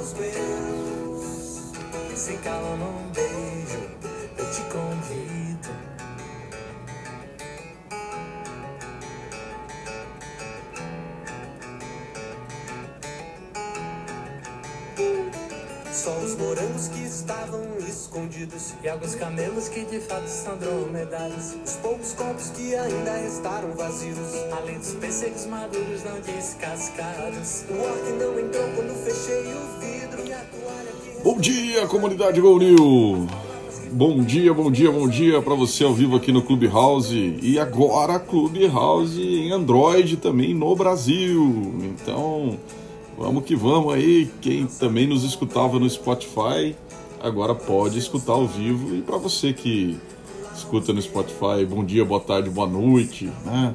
os meus. Se calam beijo, eu te convido. Os morangos que estavam escondidos. E alguns camelos que de fato são dromedários. Os poucos copos que ainda restaram vazios. Além dos pêssegos maduros não descascados. O orc não entrou quando fechei o vidro. E a toalha que... Bom dia, comunidade Gol New. Bom dia, bom dia, bom dia para você ao vivo aqui no Clubhouse. E agora Clubhouse em Android também no Brasil. Então, vamos que vamos aí. Quem também nos escutava no Spotify, agora pode escutar ao vivo. E para você que escuta no Spotify, bom dia, boa tarde, boa noite, né?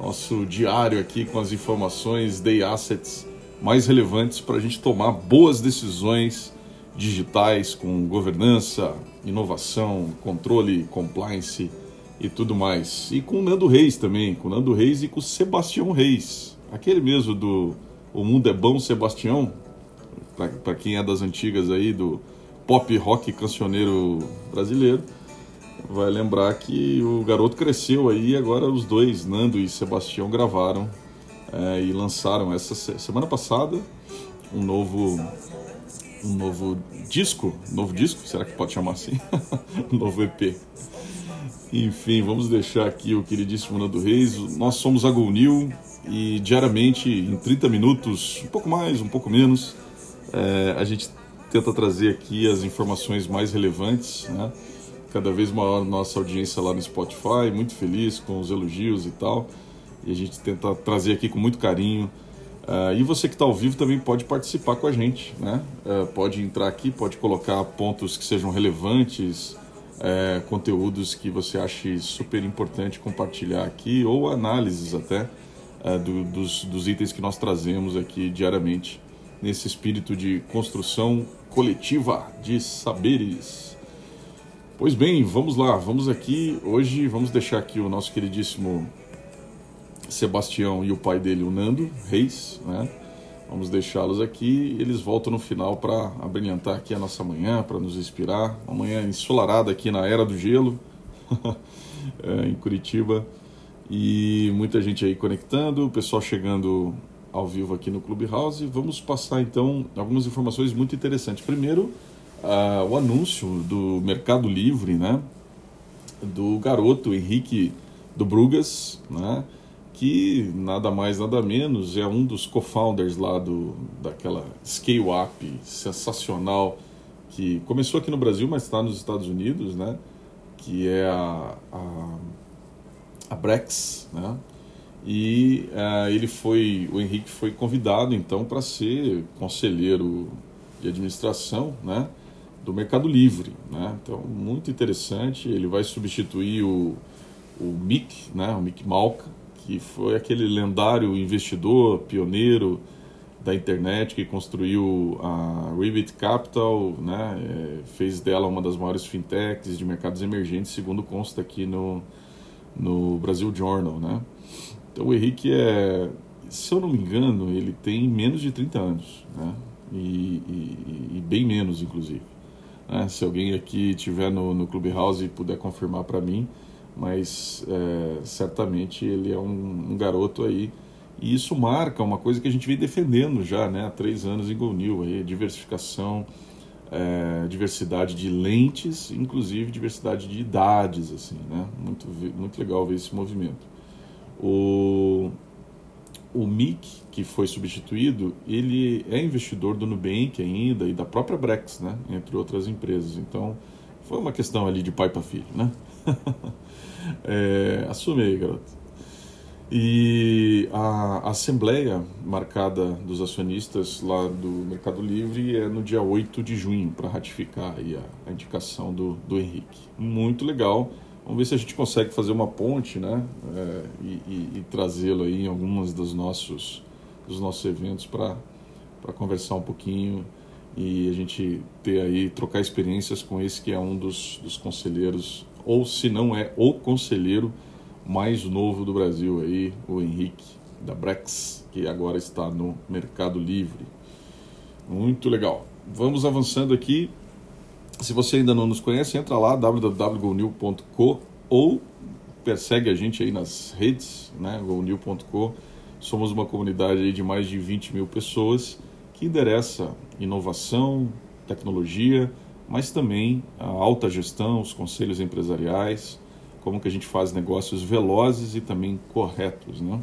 Nosso diário aqui com as informações, day assets mais relevantes para a gente tomar boas decisões digitais com governança, inovação, controle, compliance e tudo mais. E com o Nando Reis também, com o Nando Reis e com o Sebastião Reis, aquele mesmo do O Mundo é Bom Sebastião, para quem é das antigas aí do pop rock cancioneiro brasileiro, vai lembrar que o garoto cresceu aí e agora os dois, Nando e Sebastião, gravaram é, e lançaram essa se- semana passada um novo um novo disco, novo disco, será que pode chamar assim? um novo EP. Enfim, vamos deixar aqui o queridíssimo Nando Reis. Nós somos a e diariamente, em 30 minutos, um pouco mais, um pouco menos, é, a gente tenta trazer aqui as informações mais relevantes, né? Cada vez maior nossa audiência lá no Spotify, muito feliz com os elogios e tal. E a gente tenta trazer aqui com muito carinho ah, e você que está ao vivo também pode participar com a gente, né? Ah, pode entrar aqui, pode colocar pontos que sejam relevantes, eh, conteúdos que você ache super importante compartilhar aqui, ou análises até ah, do- dos, dos itens que nós trazemos aqui diariamente, nesse espírito de construção coletiva de saberes. Pois bem, vamos lá, vamos aqui. Hoje vamos deixar aqui o nosso queridíssimo Sebastião e o pai dele, o Nando Reis, né? Vamos deixá-los aqui. Eles voltam no final para abrilhantar aqui a nossa manhã, para nos inspirar. Uma manhã ensolarada aqui na Era do Gelo, é, em Curitiba. E muita gente aí conectando, o pessoal chegando ao vivo aqui no Clubhouse. Vamos passar então algumas informações muito interessantes. Primeiro, ah, o anúncio do Mercado Livre, né? do garoto Henrique do Brugas, né? que nada mais nada menos é um dos co-founders lá do, daquela Scale Up sensacional que começou aqui no Brasil, mas está nos Estados Unidos, né? que é a, a, a Brex, né? E eh, ele foi, o Henrique foi convidado então para ser conselheiro de administração, né? do Mercado Livre, né? Então muito interessante. Ele vai substituir o, o Mick, né? O Mick Malka, que foi aquele lendário investidor pioneiro da internet que construiu a Ribbit Capital, né? É, fez dela uma das maiores fintechs de mercados emergentes, segundo consta aqui no no Brasil Journal, né? Então o Henrique é, se eu não me engano, ele tem menos de 30 anos, né? E, e- e bem menos, inclusive. né? Se alguém aqui tiver no, no Clubhouse e puder confirmar para mim, mas é, certamente ele é um, um garoto aí. E isso marca uma coisa que a gente vem defendendo já né, há três anos em Go New, aí, diversificação, é, diversidade de lentes, inclusive diversidade de idades, assim, né? Muito, muito legal ver esse movimento. O, o Mick, que foi substituído, ele é investidor do Nubank ainda e da própria Brex, né? Entre outras empresas. Então, foi uma questão ali de pai para filho, né? é, assume aí, garoto. E a assembleia marcada dos acionistas lá do Mercado Livre é no dia 8 de junho, para ratificar a, a indicação do, do Henrique. Muito legal. Vamos ver se a gente consegue fazer uma ponte, né? É, e e- e trazê-lo aí em algumas dos nossos, dos nossos eventos para conversar um pouquinho e a gente ter aí, trocar experiências com esse que é um dos, dos conselheiros, ou se não é o conselheiro mais novo do Brasil aí, o Henrique da Brex, que agora está no Mercado Livre. Muito legal. Vamos avançando aqui. Se você ainda não nos conhece, entra lá www.gonil.co ou persegue a gente aí nas redes, né, gonil.co. Somos uma comunidade de mais de 20 mil pessoas que endereça inovação, tecnologia, mas também a alta gestão, os conselhos empresariais, como que a gente faz negócios velozes e também corretos, né?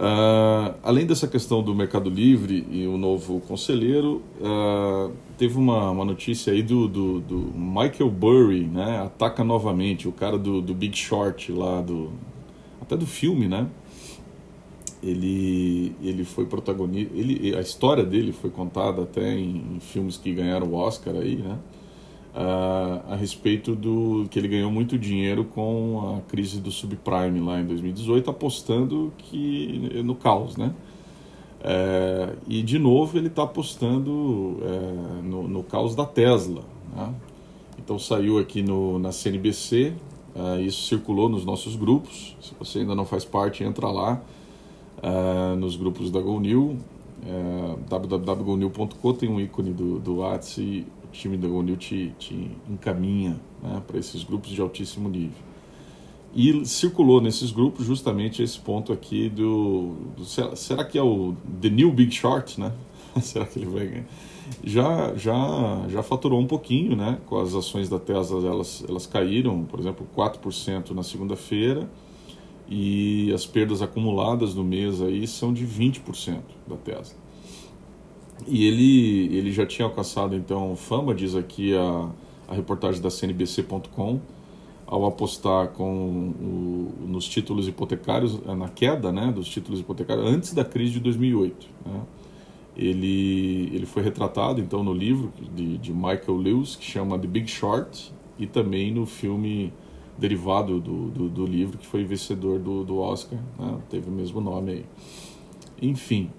Uh, além dessa questão do Mercado Livre e o novo conselheiro, uh, teve uma, uma notícia aí do, do, do, Michael Burry, né? Ataca novamente, o cara do, do Big Short lá, do, até do filme, né? Ele, ele foi protagonista, ele, a história dele foi contada até em, em filmes que ganharam o Oscar aí, né? Uh, a respeito do que ele ganhou muito dinheiro com a crise do subprime lá em 2018, apostando que no caos, né? É, e de novo ele está apostando é, no, no, caos da Tesla. Né? Então saiu aqui no, na CNBC, é, isso circulou nos nossos grupos. Se você ainda não faz parte, entra lá nos grupos da GoNew. É, www.gonil.com tem um ícone do, do WhatsApp time da Gonil te, te encaminha né, para esses grupos de altíssimo nível. E circulou nesses grupos justamente esse ponto aqui do, do será, será, que é o The New Big Short, né? será que ele vai ganhar? Já, já, já faturou um pouquinho, né? Com as ações da Tesla, elas, elas caíram, por exemplo, 4% na segunda-feira e as perdas acumuladas no mês aí são de 20% da Tesla. E ele, ele já tinha alcançado então fama, diz aqui a, a reportagem da CNBC.com, ao apostar com o, nos títulos hipotecários, na queda né, dos títulos hipotecários antes da crise de 2008. Né? Ele, ele foi retratado então no livro de, de Michael Lewis, que chama The Big Short, e também no filme derivado do, do, do livro, que foi vencedor do, do Oscar, né? teve o mesmo nome aí. Enfim,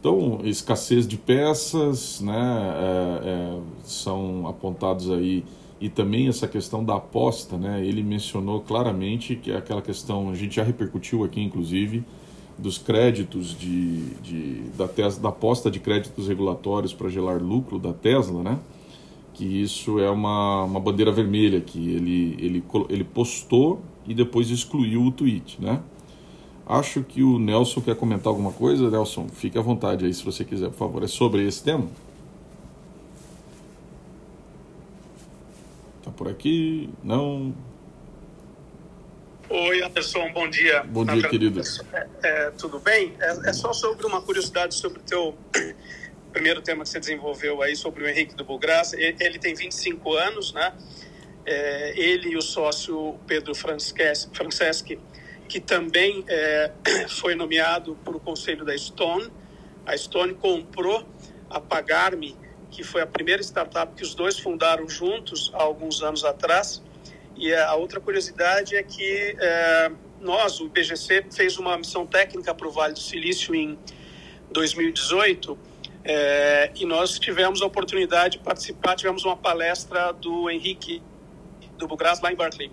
então, escassez de peças, né, é, é, são apontados aí e também essa questão da aposta, né? Ele mencionou claramente que é aquela questão, a gente já repercutiu aqui, inclusive, dos créditos de, de da, Tesla, da aposta de créditos regulatórios para gerar lucro da Tesla, né? Que isso é uma, uma bandeira vermelha que ele, ele, ele postou e depois excluiu o tweet, né? Acho que o Nelson quer comentar alguma coisa. Nelson, fique à vontade aí se você quiser, por favor. É sobre esse tema? Tá por aqui? Não? Oi, Anderson, bom dia. Bom dia, Na querido. É, é, tudo bem? É, é, só sobre uma curiosidade sobre o teu primeiro tema que você desenvolveu aí, sobre o Henrique do Bugraça. Ele, ele tem 25 anos, né? É, ele e o sócio Pedro Franceschi que também é, foi nomeado para o conselho da Stone. A Stone comprou a Pagarme, que foi a primeira startup que os dois fundaram juntos há alguns anos atrás. E a outra curiosidade é que é, nós, o BGC, fez uma missão técnica para o Vale do Silício em 2018 é, e nós tivemos a oportunidade de participar, tivemos uma palestra do Henrique do Bugras lá em Berkeley.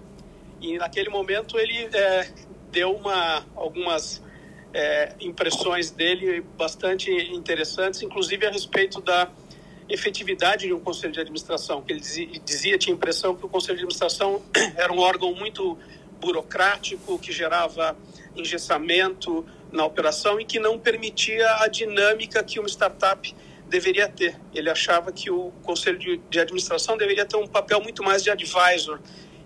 E naquele momento ele é, deu uma, algumas é, impressões dele bastante interessantes, inclusive a respeito da efetividade de um conselho de administração, que ele dizia, tinha a impressão que o conselho de administração era um órgão muito burocrático, que gerava engessamento na operação e que não permitia a dinâmica que uma startup deveria ter. Ele achava que o conselho de administração deveria ter um papel muito mais de advisor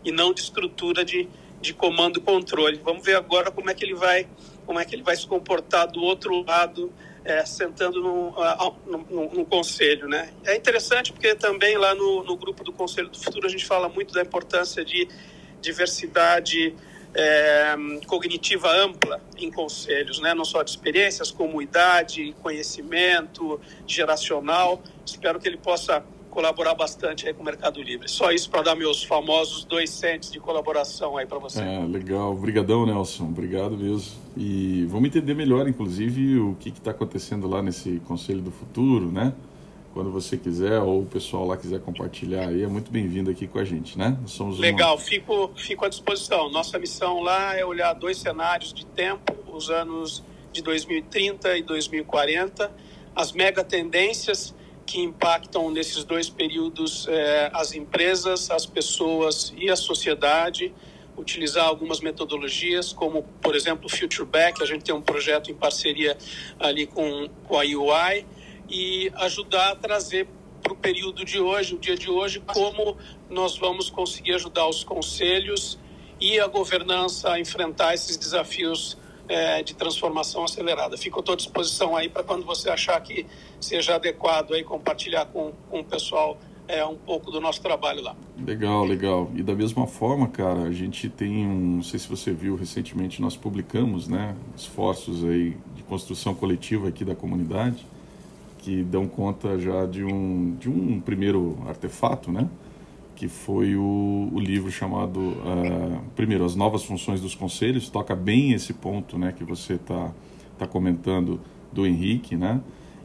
e não de estrutura de, de comando e controle. Vamos ver agora como é que ele vai, como é que ele vai se comportar do outro lado, é, sentando no, conselho, né? É interessante porque também lá no, no grupo do Conselho do Futuro a gente fala muito da importância de diversidade é, cognitiva ampla em conselhos, né? Não só de experiências, como idade, conhecimento, geracional. Espero que ele possa colaborar bastante aí com o Mercado Livre. Só isso para dar meus famosos dois cents de colaboração aí para você. É, legal. Obrigadão, Nelson. Obrigado mesmo. E vamos entender melhor, inclusive, o que está acontecendo lá nesse Conselho do Futuro, né? Quando você quiser ou o pessoal lá quiser compartilhar aí, é muito bem-vindo aqui com a gente, né? Nós somos Legal, uma... fico, fico à disposição. Nossa missão lá é olhar dois cenários de tempo, os anos de 2030 e 2040, as mega tendências que impactam nesses dois períodos é, as empresas, as pessoas e a sociedade. Utilizar algumas metodologias, como, por exemplo, o Future Back, a gente tem um projeto em parceria ali com, com a UI, e ajudar a trazer para o período de hoje, o dia de hoje, como nós vamos conseguir ajudar os conselhos e a governança a enfrentar esses desafios é, de transformação acelerada. Fico à tua disposição aí para quando você achar que seja adequado aí compartilhar com, com o pessoal é, um pouco do nosso trabalho lá. Legal, legal. E da mesma forma, cara, a gente tem um, não sei se você viu recentemente, nós publicamos, né, esforços aí de construção coletiva aqui da comunidade que dão conta já de um de um primeiro artefato, né? Que foi o, o livro chamado, uh, primeiro, As Novas Funções dos Conselhos, toca bem esse ponto né, que você está tá comentando do Henrique, né?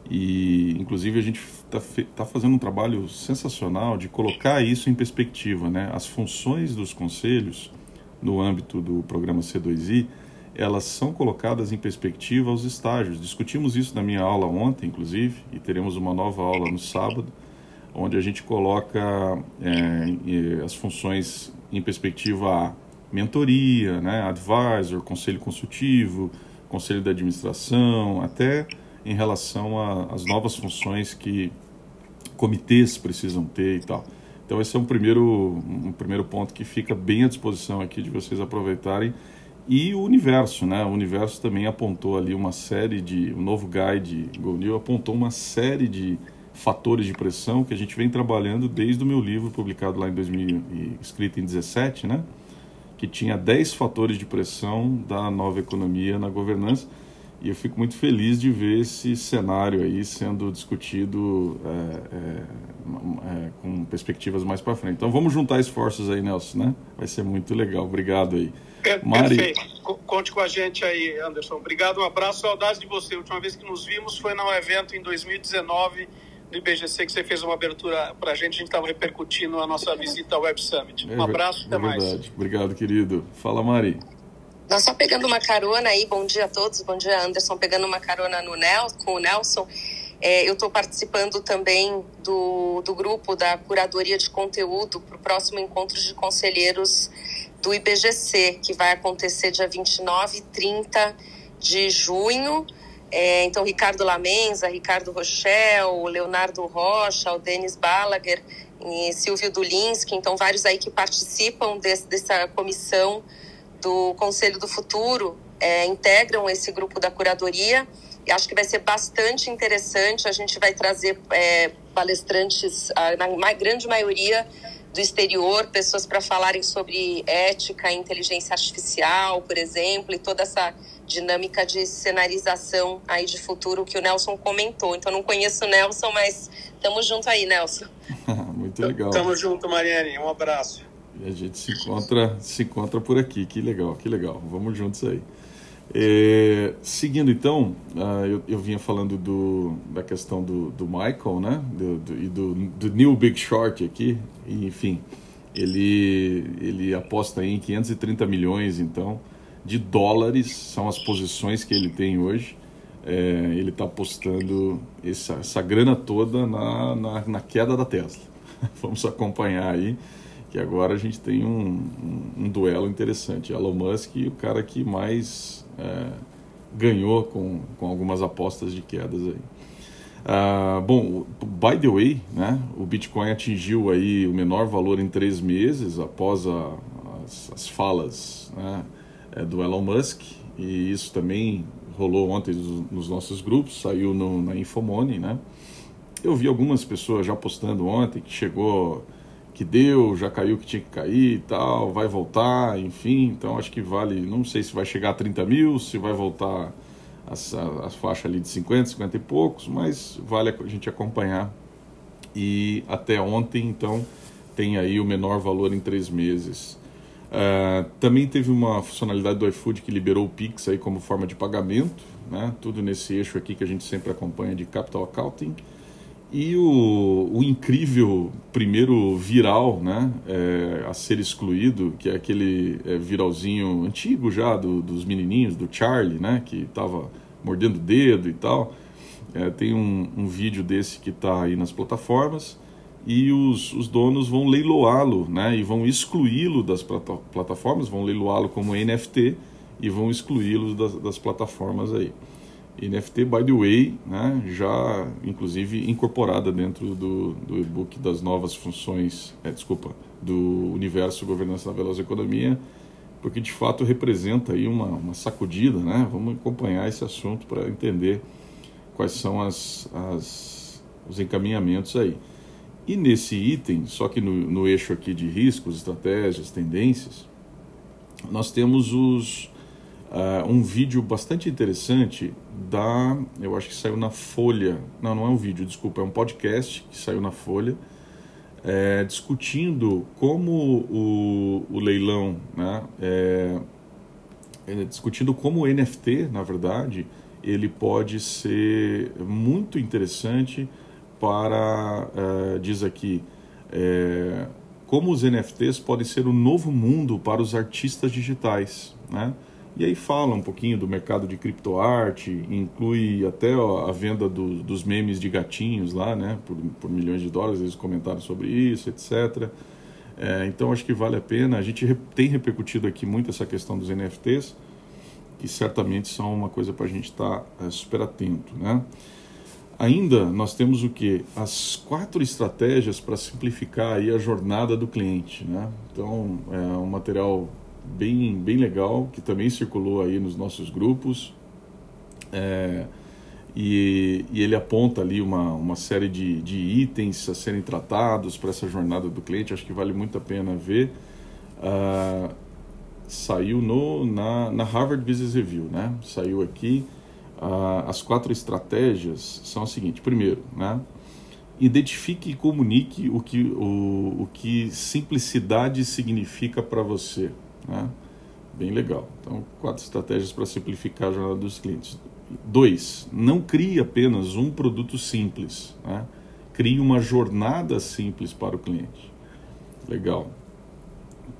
E, inclusive, a gente está tá fazendo um trabalho sensacional de colocar isso em perspectiva, né? As funções dos conselhos, no âmbito do programa C2I, elas são colocadas em perspectiva aos estágios. Discutimos isso na minha aula ontem, inclusive, e teremos uma nova aula no sábado, onde a gente coloca é, as funções em perspectiva a mentoria, né, advisor, conselho consultivo, conselho de administração, até em relação às novas funções que comitês precisam ter e tal. Então esse é um primeiro, um primeiro ponto que fica bem à disposição aqui de vocês aproveitarem. E o universo, né? O universo também apontou ali uma série de, o novo guide GoNew apontou uma série de fatores de pressão que a gente vem trabalhando desde o meu livro publicado lá em 2000, escrito em 17, né? Que tinha 10 fatores de pressão da nova economia na governança. E eu fico muito feliz de ver esse cenário aí sendo discutido é, é, é, com perspectivas mais para frente. Então vamos juntar esforços aí, Nelson, né? Vai ser muito legal. Obrigado aí. Mari... Perfeito. Conte com a gente aí, Anderson. Obrigado, um abraço, saudades de você. A última vez que nos vimos foi num evento em 2019 do IBGC que você fez uma abertura para a gente, a gente estava repercutindo a nossa visita ao Web Summit. Um é, abraço, até é mais. Obrigado, querido. Fala, Mari. Nós só pegando uma carona aí, bom dia a todos, bom dia, Anderson, pegando uma carona no Nel, com o Nelson. É, eu estou participando também do, do grupo da curadoria de conteúdo para o próximo encontro de conselheiros do IBGC, que vai acontecer dia 29 e 30 de junho. É, então, Ricardo Lamenza, Ricardo Rochel, Leonardo Rocha, o Denis Balaguer e Silvio Dulinski, então vários aí que participam desse, dessa comissão do Conselho do Futuro, é, integram esse grupo da curadoria e acho que vai ser bastante interessante. A gente vai trazer é, palestrantes, na grande maioria do exterior, pessoas para falarem sobre ética, inteligência artificial, por exemplo, e toda essa dinâmica de cenarização aí de futuro que o Nelson comentou. Então não conheço o Nelson, mas estamos junto aí, Nelson. Muito legal. Tamo junto, Mariane. Um abraço. E a gente se encontra, se encontra por aqui. Que legal, que legal. Vamos juntos aí. É, seguindo então, uh, eu, eu, vinha falando do, da questão do, do Michael, né? Do, do, e do, do New Big Short aqui. E, enfim, ele, ele aposta em 530 milhões, então, de dólares são as posições que ele tem hoje. É, ele está apostando essa, essa grana toda na, na, na, queda da Tesla. Vamos acompanhar aí, que agora a gente tem um, um, um duelo interessante. Elon Musk o cara que mais é, ganhou com, com algumas apostas de quedas aí. Ah, bom, by the way, né, o Bitcoin atingiu aí o menor valor em três meses após a, as, as falas né, é, do Elon Musk, e isso também rolou ontem nos nossos grupos, saiu no, na Infomoney, né? Eu vi algumas pessoas já postando ontem que chegou, que deu, já caiu que tinha que cair e tal, vai voltar, enfim. Então acho que vale, não sei se vai chegar a 30 mil, se vai voltar a, a faixa ali de 50, 50 e poucos, mas vale a gente acompanhar. E até ontem, então, tem aí o menor valor em três meses. Uh, também teve uma funcionalidade do iFood que liberou o Pix aí como forma de pagamento, né? tudo nesse eixo aqui que a gente sempre acompanha de Capital Accounting. E o, o incrível primeiro viral né, é, a ser excluído, que é aquele é, viralzinho antigo já do, dos menininhos, do Charlie, né, que estava mordendo o dedo e tal. é, tem um, um, vídeo desse que está aí nas plataformas e os, os donos vão leiloá-lo, né? E vão excluí-lo das plata plataformas, vão leiloá-lo como NFT e vão excluí-lo das, das, plataformas aí. NFT, by the way, né? Já inclusive incorporada dentro do, do e-book das novas funções, é, desculpa, do universo governança da veloz economia, porque de fato representa aí uma, uma sacudida, né? Vamos acompanhar esse assunto para entender quais são as, as, os encaminhamentos aí. E nesse item, só que no, no eixo aqui de riscos, estratégias, tendências, nós temos os, uh, um vídeo bastante interessante da. Eu acho que saiu na Folha. Não, não é um vídeo, desculpa, é um podcast que saiu na Folha. É, discutindo como o, o leilão, né, é, é, discutindo como o NFT, na verdade, ele pode ser muito interessante para, uh, diz aqui, é, como os NFTs podem ser o novo mundo para os artistas digitais, né? E aí fala um pouquinho do mercado de criptoarte, inclui até ó, a venda do, dos memes de gatinhos lá, né? Por, por, milhões de dólares, eles comentaram sobre isso, etc. É, então acho que vale a pena. A gente tem repercutido aqui muito essa questão dos NFTs, que certamente são uma coisa para a gente estar tá, é, super atento, né? Ainda nós temos o que? As quatro estratégias para simplificar aí a jornada do cliente. Né? Então, é um material bem, bem legal que também circulou aí nos nossos grupos. É, e, e, ele aponta ali uma, uma série de, de itens a serem tratados para essa jornada do cliente. Acho que vale muito a pena ver. Uh, saiu no, na, na Harvard Business Review, né? Saiu aqui ah, as quatro estratégias são as seguintes. Primeiro, né, identifique e comunique o que, o, o que simplicidade significa para você. Né? Bem legal. Então, quatro estratégias para simplificar a jornada dos clientes. Dois, não crie apenas um produto simples. Né? Crie uma jornada simples para o cliente. Legal.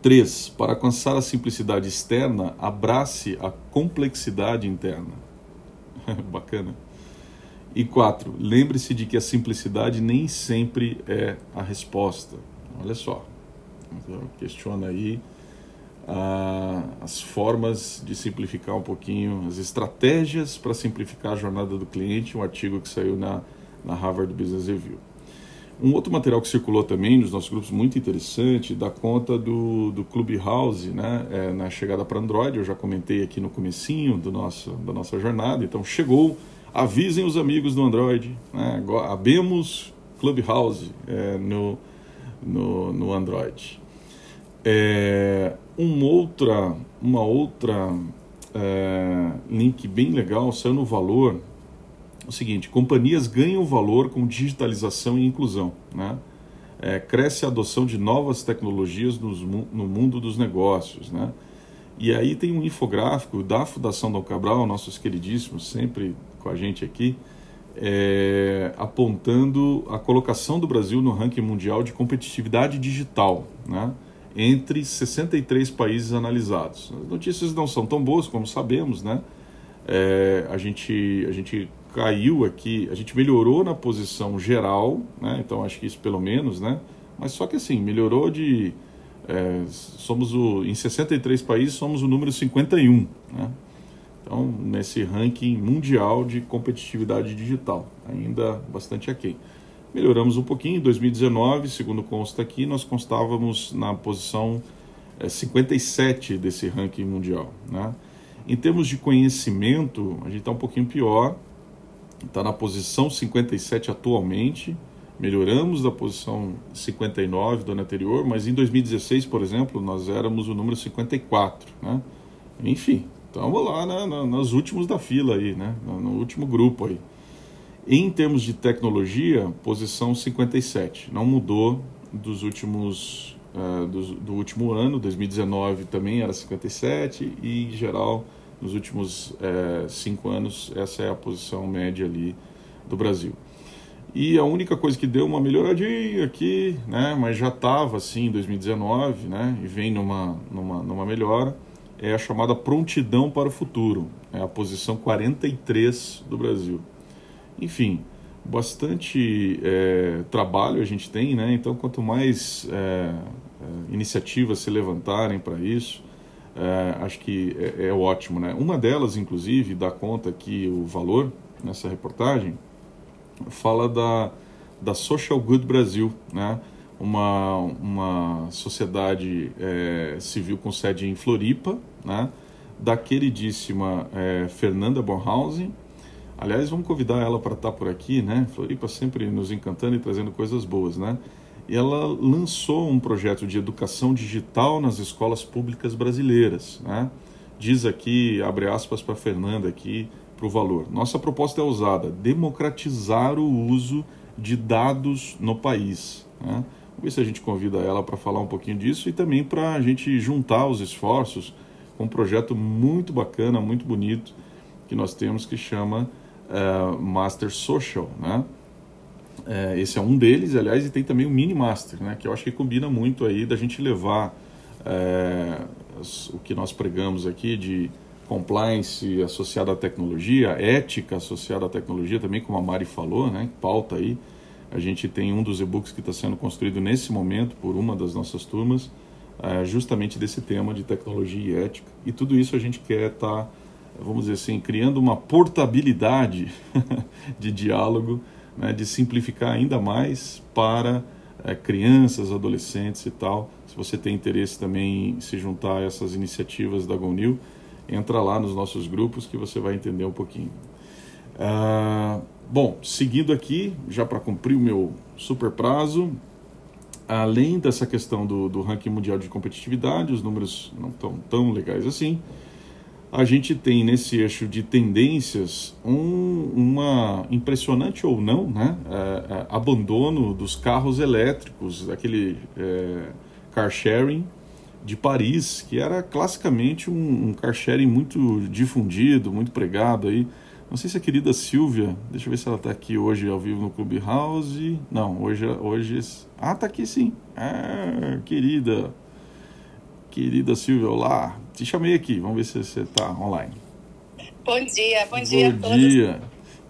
Três, para alcançar a simplicidade externa, abrace a complexidade interna. Bacana. E quatro, lembre-se de que a simplicidade nem sempre é a resposta. Olha só. Então, questiona aí ah, as formas de simplificar um pouquinho, as estratégias para simplificar a jornada do cliente, um artigo que saiu na, na Harvard Business Review. Um outro material que circulou também nos nossos grupos, muito interessante, dá conta do, do Clubhouse, né, é, na chegada para Android, eu já comentei aqui no comecinho do nosso, da nossa jornada, então chegou, avisem os amigos do Android, né, abemos Clubhouse é, no, no, no Android. É, um outra, uma outra é, link bem legal saiu no Valor, o seguinte: companhias ganham valor com digitalização e inclusão. Né? É, cresce a adoção de novas tecnologias nos, no mundo dos negócios. Né? E aí tem um infográfico da Fundação Dom Cabral, nossos queridíssimos, sempre com a gente aqui, é, apontando a colocação do Brasil no ranking mundial de competitividade digital, né? entre 63 países analisados. As notícias não são tão boas como sabemos, né? É, a, gente, a gente caiu aqui, a gente melhorou na posição geral, né? Então acho que isso pelo menos, né? Mas só que assim, melhorou de. É, somos o. Em 63 países somos o número 51, né? Então, nesse ranking mundial de competitividade digital, ainda bastante aquém. Melhoramos um pouquinho, em 2019, segundo consta aqui, nós constávamos na posição é, 57 desse ranking mundial. Né? Em termos de conhecimento, a gente está um pouquinho pior, está na posição 57 atualmente, melhoramos da posição 59 do ano anterior, mas em 2016, por exemplo, nós éramos o número 54, né? Enfim, estamos lá né, nos últimos da fila aí, né? No, último grupo aí. Em termos de tecnologia, posição 57, não mudou dos últimos uh, do, do último ano, 2019 também era 57 e em geral nos últimos é, cinco anos, essa é a posição média ali do Brasil. E a única coisa que deu uma melhoradinha aqui, né, mas já estava assim em 2019, né, e vem numa, numa, numa melhora, é a chamada prontidão para o futuro, é a posição 43 do Brasil. Enfim, bastante é, trabalho a gente tem, né? Então, quanto mais é, iniciativas se levantarem para isso, é, acho que é, é, ótimo, né? Uma delas, inclusive, dá conta aqui o valor nessa reportagem, fala da, da Social Good Brasil, né? Uma, uma sociedade é, civil com sede em Floripa, né? Da queridíssima Fernanda Bornhausen, Aliás, vamos convidar ela para estar tá por aqui, né? Floripa sempre nos encantando e trazendo coisas boas, né? Ela lançou um projeto de educação digital nas escolas públicas brasileiras, né? Diz aqui, abre aspas para Fernanda aqui, para o valor. Nossa proposta é usada, democratizar o uso de dados no país. Né? Vamos ver se a gente convida ela para falar um pouquinho disso e também para a gente juntar os esforços com um projeto muito bacana, muito bonito que nós temos que chama uh, Master Social, né? É, esse é um deles, aliás, e tem também o Mini Master, né? Que eu acho que combina muito aí da gente levar é, o que nós pregamos aqui de compliance associada à tecnologia, ética associada à tecnologia, também como a Mari falou, né? Pauta aí. A gente tem um dos e-books que está sendo construído nesse momento por uma das nossas turmas, é, justamente desse tema de tecnologia e ética. E tudo isso a gente quer estar tá vamos dizer assim, criando uma portabilidade de diálogo, né, de simplificar ainda mais para é, crianças, adolescentes e tal. Se você tem interesse também em se juntar a essas iniciativas da GONIL, entra lá nos nossos grupos que você vai entender um pouquinho. Ah, bom, seguindo aqui, já para cumprir o meu super prazo, além dessa questão do, do ranking mundial de competitividade, os números não estão tão legais assim, a gente tem nesse eixo de tendências um, uma impressionante ou não, né, é, é, abandono dos carros elétricos, aquele é, car sharing de Paris, que era classicamente um, um car sharing muito difundido, muito pregado aí. Não sei se a querida Silvia, deixa eu ver se ela está aqui hoje ao vivo no Clubhouse. Não, hoje, hoje. Ah, está aqui sim. Ah, querida. Querida Silvia, olá. Te chamei aqui, vamos ver se você está online. Bom dia, bom dia bom a todos. dia.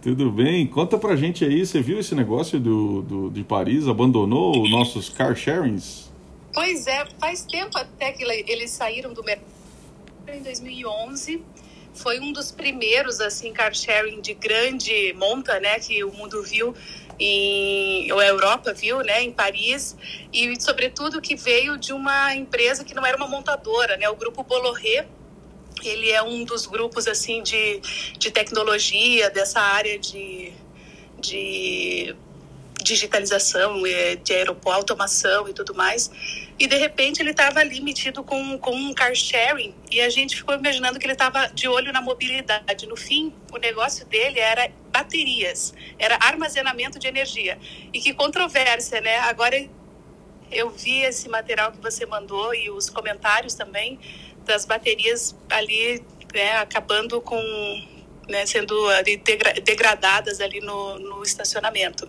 Tudo bem? Conta pra gente aí, você viu esse negócio do, do, de Paris? Abandonou os nossos car sharings? Pois é, faz tempo até que eles saíram do mercado. Em 2011, foi um dos primeiros assim car sharing de grande monta, né, que o mundo viu em a Europa viu, né, em Paris, e sobretudo que veio de uma empresa que não era uma montadora, né, o grupo Bolloré, ele é um dos grupos assim de, de tecnologia dessa área de, de digitalização, é, de aeroporto, automação e tudo mais. E de repente ele estava ali metido com, com um car sharing e a gente ficou imaginando que ele estava de olho na mobilidade. No fim, o negócio dele era baterias, era armazenamento de energia. E que controvérsia, né? Agora eu vi esse material que você mandou e os comentários também das baterias ali né, acabando com né, sendo ali degra degradadas ali no, no, estacionamento.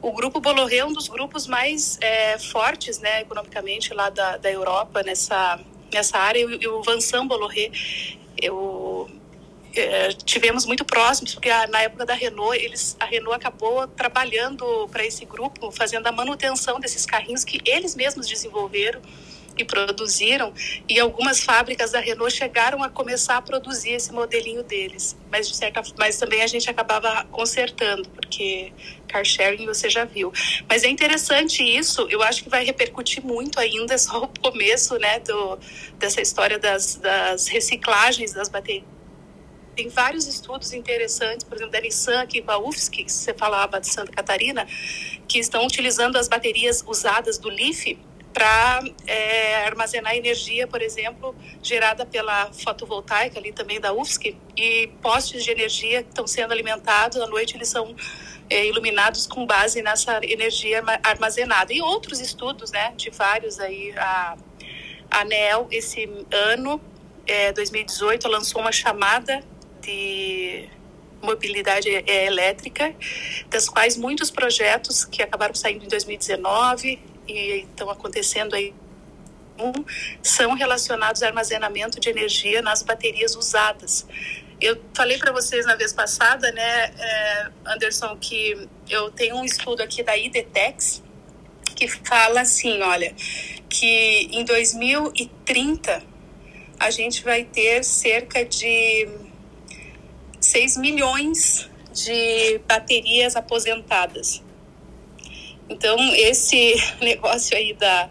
O grupo Bolloré é um dos grupos mais é, fortes, né, economicamente lá da, da Europa nessa nessa área e o Vincent Bolloré eu é, tivemos muito próximos porque a, na época da Renault eles a Renault acabou trabalhando para esse grupo fazendo a manutenção desses carrinhos que eles mesmos desenvolveram e produziram, e algumas fábricas da Renault chegaram a começar a produzir esse modelinho deles. Mas, de certa, mas também a gente acabava consertando, porque car sharing você já viu. Mas é interessante isso, eu acho que vai repercutir muito ainda, é só o começo né, do, dessa história das, das reciclagens das baterias tem vários estudos interessantes, por exemplo, da Nissan aqui a UFSC, que você falava de Santa Catarina, que estão utilizando as baterias usadas do LIF para é, armazenar energia, por exemplo, gerada pela fotovoltaica ali também da UFSC e postes de energia que estão sendo alimentados à noite eles são é, iluminados com base nessa energia armazenada. E outros estudos, né, de vários aí a ANEL esse ano é, 2018 lançou uma chamada de mobilidade é, elétrica, das quais muitos projetos que acabaram saindo em 2019 e estão acontecendo aí são relacionados ao armazenamento de energia nas baterias usadas. Eu falei para vocês na vez passada, né, é, Anderson, que eu tenho um estudo aqui da IDTEX que fala assim, olha, que em 2030 a gente vai ter cerca de 6 milhões de baterias aposentadas. Então, esse negócio aí da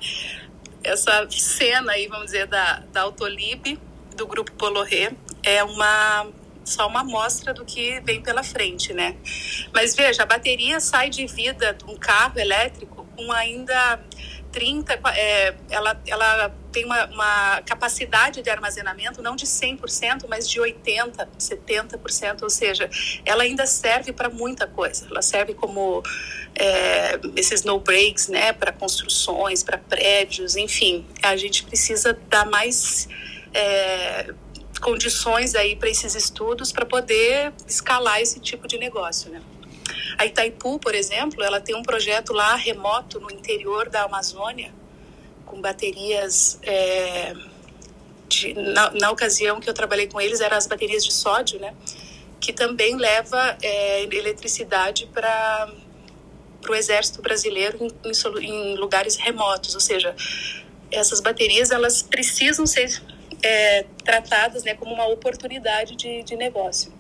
essa cena aí, vamos dizer, da, da Autolib, do grupo Poloré, é uma só uma amostra do que vem pela frente, né? Mas veja, a bateria sai de vida de um carro elétrico com ainda 30, é, ela, ela tem uma, uma, capacidade de armazenamento não de 100%, mas de 80%, 70%, ou seja, ela ainda serve para muita coisa. Ela serve como é, esses no breaks, né, para construções, para prédios, enfim. A gente precisa dar mais é, condições aí para esses estudos para poder escalar esse tipo de negócio, né? A Itaipu, por exemplo, ela tem um projeto lá remoto no interior da Amazônia, com baterias. É, de, na, na, ocasião que eu trabalhei com eles, eram as baterias de sódio, né? Que também leva é, eletricidade para o exército brasileiro em, em, em, lugares remotos. Ou seja, essas baterias elas precisam ser é, tratadas né, como uma oportunidade de, de negócio.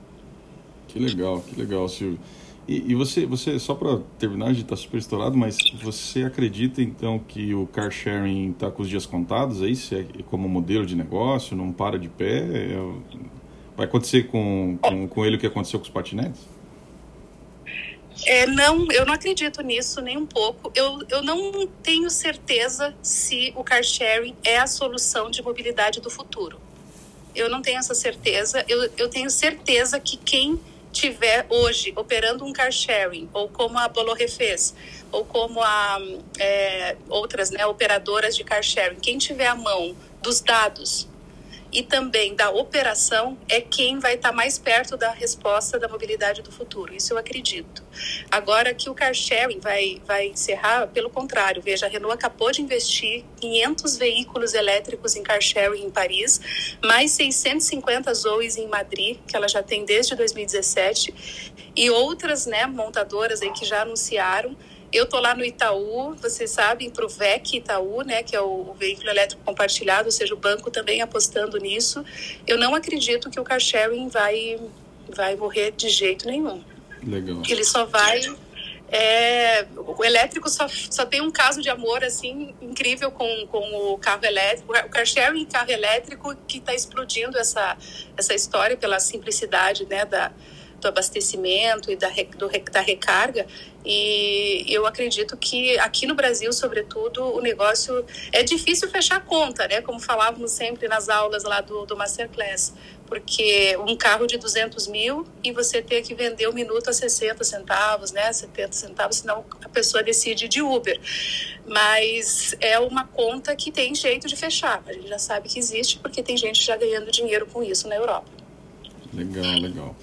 Que legal, que legal, Silvio. E, e, você, você só para terminar, a gente está super estourado, mas você acredita então que o car sharing está com os dias contados aí, se é como modelo de negócio, não para de pé? É, vai acontecer com, com, com ele o que aconteceu com os patinetes? É, não, eu não acredito nisso nem um pouco. Eu, eu não tenho certeza se o car sharing é a solução de mobilidade do futuro. Eu não tenho essa certeza. Eu, eu tenho certeza que quem tiver hoje operando um car sharing, ou como a Boloré fez, ou como a é, outras né, operadoras de car sharing, quem tiver a mão dos dados e também da operação é quem vai estar mais perto da resposta da mobilidade do futuro. Isso eu acredito. Agora que o car sharing vai, vai encerrar, pelo contrário, veja, a Renault acabou de investir 500 veículos elétricos em car sharing em Paris, mais 650 Zoes em Madrid, que ela já tem desde 2017, e outras né, montadoras aí que já anunciaram eu tô lá no Itaú, vocês sabem, para o VEC Itaú, né, que é o, veículo elétrico compartilhado, ou seja, o banco também apostando nisso. Eu não acredito que o car sharing vai, vai morrer de jeito nenhum. Legal. Ele só vai é, o elétrico só, só tem um caso de amor assim incrível com, com o carro elétrico, o car sharing carro elétrico que está explodindo essa, essa história pela simplicidade né, da, do abastecimento e da, do, da recarga. E eu acredito que aqui no Brasil, sobretudo, o negócio é difícil fechar a conta, né? Como falávamos sempre nas aulas lá do, do Masterclass, porque um carro de 200 mil e você ter que vender um minuto a 60 centavos, né? 70 centavos, senão a pessoa decide de Uber. Mas é uma conta que tem jeito de fechar. A gente já sabe que existe porque tem gente já ganhando dinheiro com isso na Europa. Legal, legal.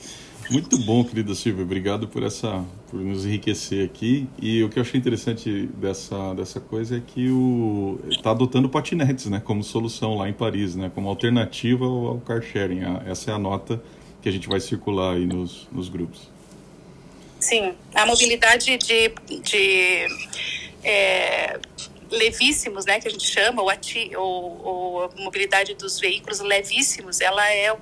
Muito bom, querida Silvia. Obrigado por essa, por nos enriquecer aqui. E o que eu achei interessante dessa, dessa coisa é que o está adotando patinetes, né, como solução lá em Paris, né, como alternativa ao, ao car sharing. Essa é a nota que a gente vai circular aí nos, nos grupos. Sim, a mobilidade de, de é, levíssimos, né, que a gente chama, ou, ati, ou, ou a mobilidade dos veículos levíssimos, ela é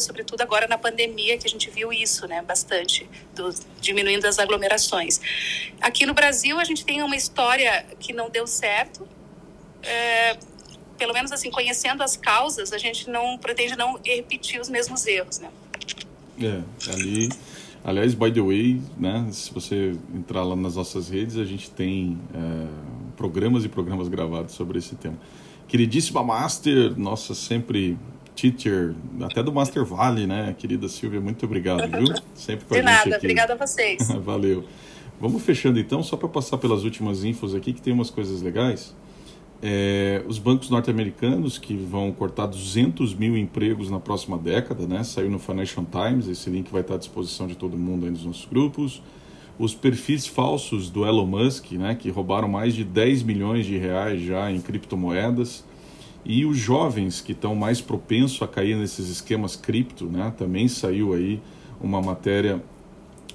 sobretudo agora na pandemia, que a gente viu isso, né, bastante, do, diminuindo as aglomerações. Aqui no Brasil, a gente tem uma história que não deu certo, é, pelo menos assim, conhecendo as causas, a gente não pretende não repetir os mesmos erros, né. É, ali... Aliás, by the way, né, se você entrar lá nas nossas redes, a gente tem é, programas e programas gravados sobre esse tema. Queridíssima Master, nossa, sempre teacher, até do Master Valley, né, querida Silvia? Muito obrigado, viu? Sempre com De a gente nada, aqui. obrigada a vocês. Valeu. Vamos fechando então, só para passar pelas últimas infos aqui, que tem umas coisas legais. É, os bancos norte-americanos que vão cortar 200 mil empregos na próxima década, né? Saiu no Financial Times, esse link vai estar à disposição de todo mundo aí nos nossos grupos. Os perfis falsos do Elon Musk, né? Que roubaram mais de 10 milhões de reais já em criptomoedas E os jovens que estão mais propensos a cair nesses esquemas cripto, né? Também saiu aí uma matéria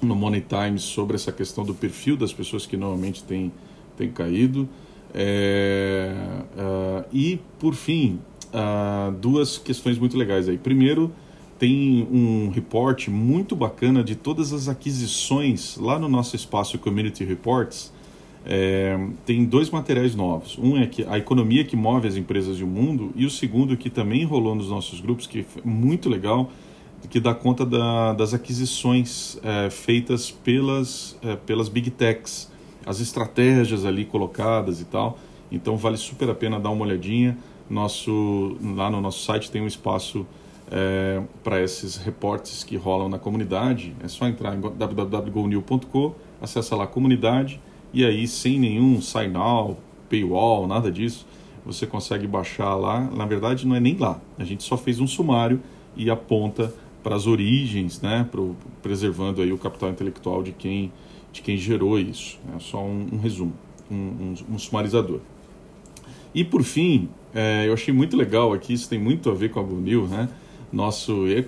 no Money Times sobre essa questão do perfil das pessoas que normalmente têm, têm caído. É, uh, e, por fim, uh, duas questões muito legais aí. Primeiro, tem um reporte muito bacana de todas as aquisições lá no nosso espaço Community Reports é, tem dois materiais novos. Um é que a economia que move as empresas e o mundo, e o segundo que também rolou nos nossos grupos, que é muito legal, que dá conta da, das aquisições é, feitas pelas, é, pelas big techs, as estratégias ali colocadas e tal. Então vale super a pena dar uma olhadinha. Nosso, lá no nosso site tem um espaço é, para esses reportes que rolam na comunidade. É só entrar em www.gonil.com, acessa lá a comunidade e aí sem nenhum sign-out, paywall, nada disso, você consegue baixar lá. Na verdade, não é nem lá. A gente só fez um sumário e aponta para as origens, né, pro, preservando aí o capital intelectual de quem, de quem gerou isso. É só um, um resumo, um, um, um, sumarizador. E por fim, é, eu achei muito legal aqui, isso tem muito a ver com a Bunil, né? Nosso, é,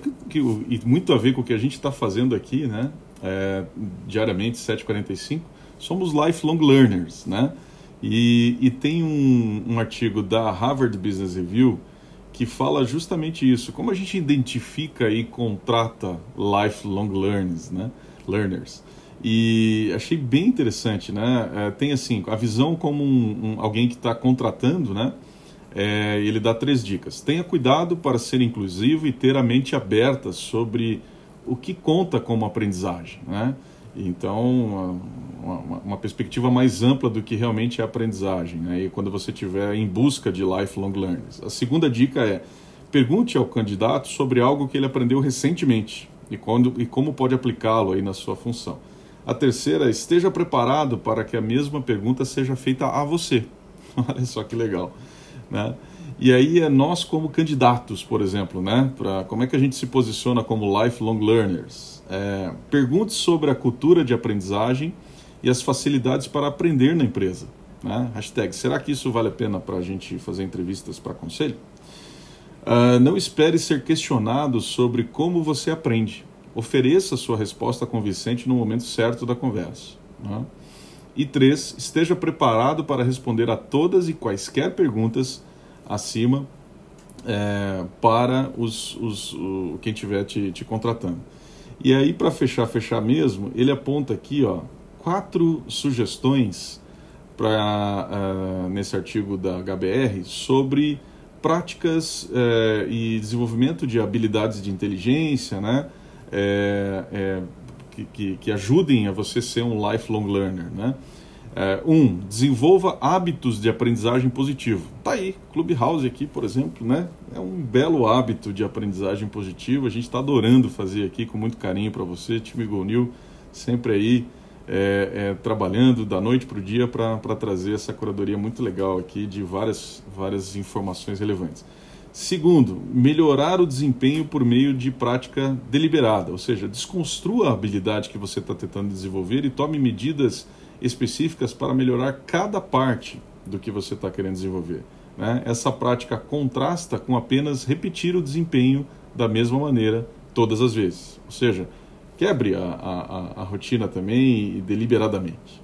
e muito a ver com o que a gente está fazendo aqui, né? É, diariamente, 7h45 somos lifelong learners, né? E, e tem um, um artigo da Harvard Business Review que fala justamente isso, como a gente identifica e contrata lifelong learners, né? Learners. E achei bem interessante, né? É, tem assim, a visão como um, um alguém que está contratando, né? É, ele dá três dicas. Tenha cuidado para ser inclusivo e ter a mente aberta sobre o que conta como aprendizagem, né? Então, uma, uma, perspectiva mais ampla do que realmente é aprendizagem, né? e quando você estiver em busca de lifelong learners. A segunda dica é, pergunte ao candidato sobre algo que ele aprendeu recentemente e, quando, e como pode aplicá-lo aí na sua função. A terceira, esteja preparado para que a mesma pergunta seja feita a você. Olha só que legal, né? E aí é nós como candidatos, por exemplo, né? Para como é que a gente se posiciona como lifelong learners? É, pergunte sobre a cultura de aprendizagem e as facilidades para aprender na empresa. Né? Hashtag, será que isso vale a pena para a gente fazer entrevistas para conselho? Uh, não espere ser questionado sobre como você aprende. Ofereça sua resposta convincente no momento certo da conversa. Né? E três, esteja preparado para responder a todas e quaisquer perguntas acima é, para os, os, o, quem estiver te, te contratando. E aí, para fechar, fechar mesmo, ele aponta aqui ó, quatro sugestões para uh, nesse artigo da HBR sobre práticas uh, e desenvolvimento de habilidades de inteligência, né? É, que, que, que, ajudem a você ser um lifelong learner, né? É, um, desenvolva hábitos de aprendizagem positivo. Tá aí, Clubhouse aqui, por exemplo, né? É um belo hábito de aprendizagem positiva. A gente está adorando fazer aqui com muito carinho para você, time Gonil, sempre aí é, é, trabalhando da noite para o dia para trazer essa curadoria muito legal aqui de várias, várias informações relevantes. Segundo, melhorar o desempenho por meio de prática deliberada, ou seja, desconstrua a habilidade que você está tentando desenvolver e tome medidas específicas para melhorar cada parte do que você está querendo desenvolver. Né? Essa prática contrasta com apenas repetir o desempenho da mesma maneira todas as vezes. Ou seja, quebre a, a, a rotina também e deliberadamente.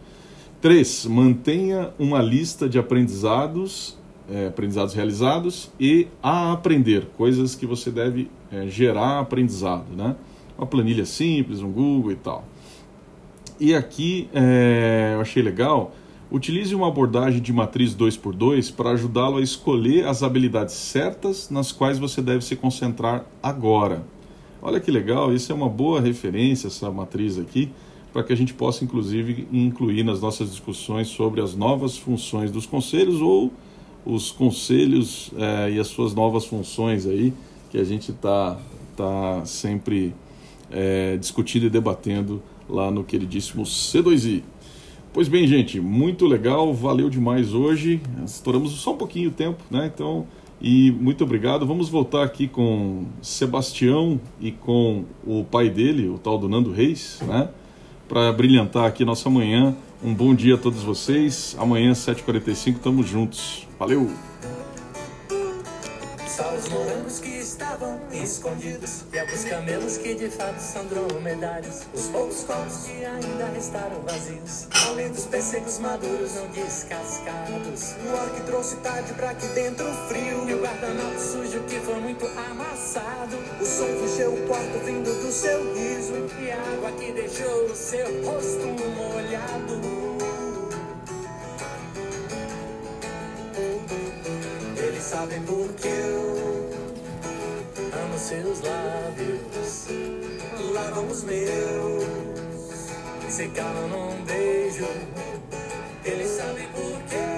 3. Mantenha uma lista de aprendizados, é, aprendizados realizados e a aprender, coisas que você deve é, gerar aprendizado. Né? Uma planilha simples, um Google e tal. E aqui é, eu achei legal. Utilize uma abordagem de matriz 2x2 para ajudá-lo a escolher as habilidades certas nas quais você deve se concentrar agora. Olha que legal, isso é uma boa referência, essa matriz aqui, para que a gente possa, inclusive, incluir nas nossas discussões sobre as novas funções dos conselhos ou os conselhos é, e as suas novas funções aí, que a gente está tá sempre é, discutindo e debatendo lá no queridíssimo C2i. Pois bem, gente, muito legal, valeu demais hoje. Estouramos só um pouquinho o tempo, né? Então, e muito obrigado. Vamos voltar aqui com Sebastião e com o pai dele, o tal do Nando Reis, né? Para brilhantar aqui nossa manhã. Um bom dia a todos vocês. Amanhã, 7h45, estamos juntos. Valeu! Só os morangos que estavam escondidos. E alguns camelos que de fato são dromedários. Os poucos copos que ainda restaram vazios. Além dos pêssegos maduros não descascados. O orc trouxe tarde pra aqui dentro frio. E o guardanapo sujo que foi muito amassado. O som encheu o quarto vindo do seu riso. E a água que deixou o seu rosto molhado. Eles sabem porque eu amo seus lábios lavam os meus, secaram num beijo. Ele sabe por quê.